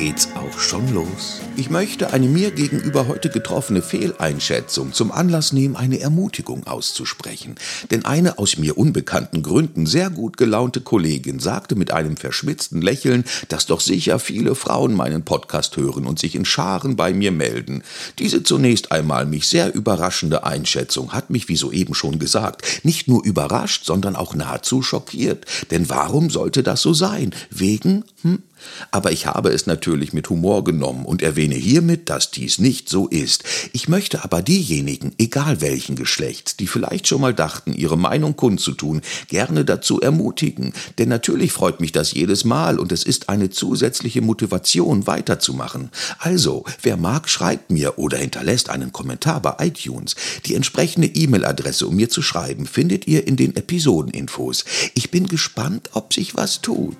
geht's auch schon los. Ich möchte eine mir gegenüber heute getroffene Fehleinschätzung zum Anlass nehmen, eine Ermutigung auszusprechen. Denn eine aus mir unbekannten Gründen sehr gut gelaunte Kollegin sagte mit einem verschmitzten Lächeln, dass doch sicher viele Frauen meinen Podcast hören und sich in Scharen bei mir melden. Diese zunächst einmal mich sehr überraschende Einschätzung hat mich, wie soeben schon gesagt, nicht nur überrascht, sondern auch nahezu schockiert. Denn warum sollte das so sein? Wegen, hm, aber ich habe es natürlich mit Humor genommen und erwähne hiermit, dass dies nicht so ist. Ich möchte aber diejenigen, egal welchen Geschlechts, die vielleicht schon mal dachten, ihre Meinung kundzutun, gerne dazu ermutigen. Denn natürlich freut mich das jedes Mal und es ist eine zusätzliche Motivation, weiterzumachen. Also, wer mag, schreibt mir oder hinterlässt einen Kommentar bei iTunes. Die entsprechende E-Mail-Adresse, um mir zu schreiben, findet ihr in den Episodeninfos. Ich bin gespannt, ob sich was tut.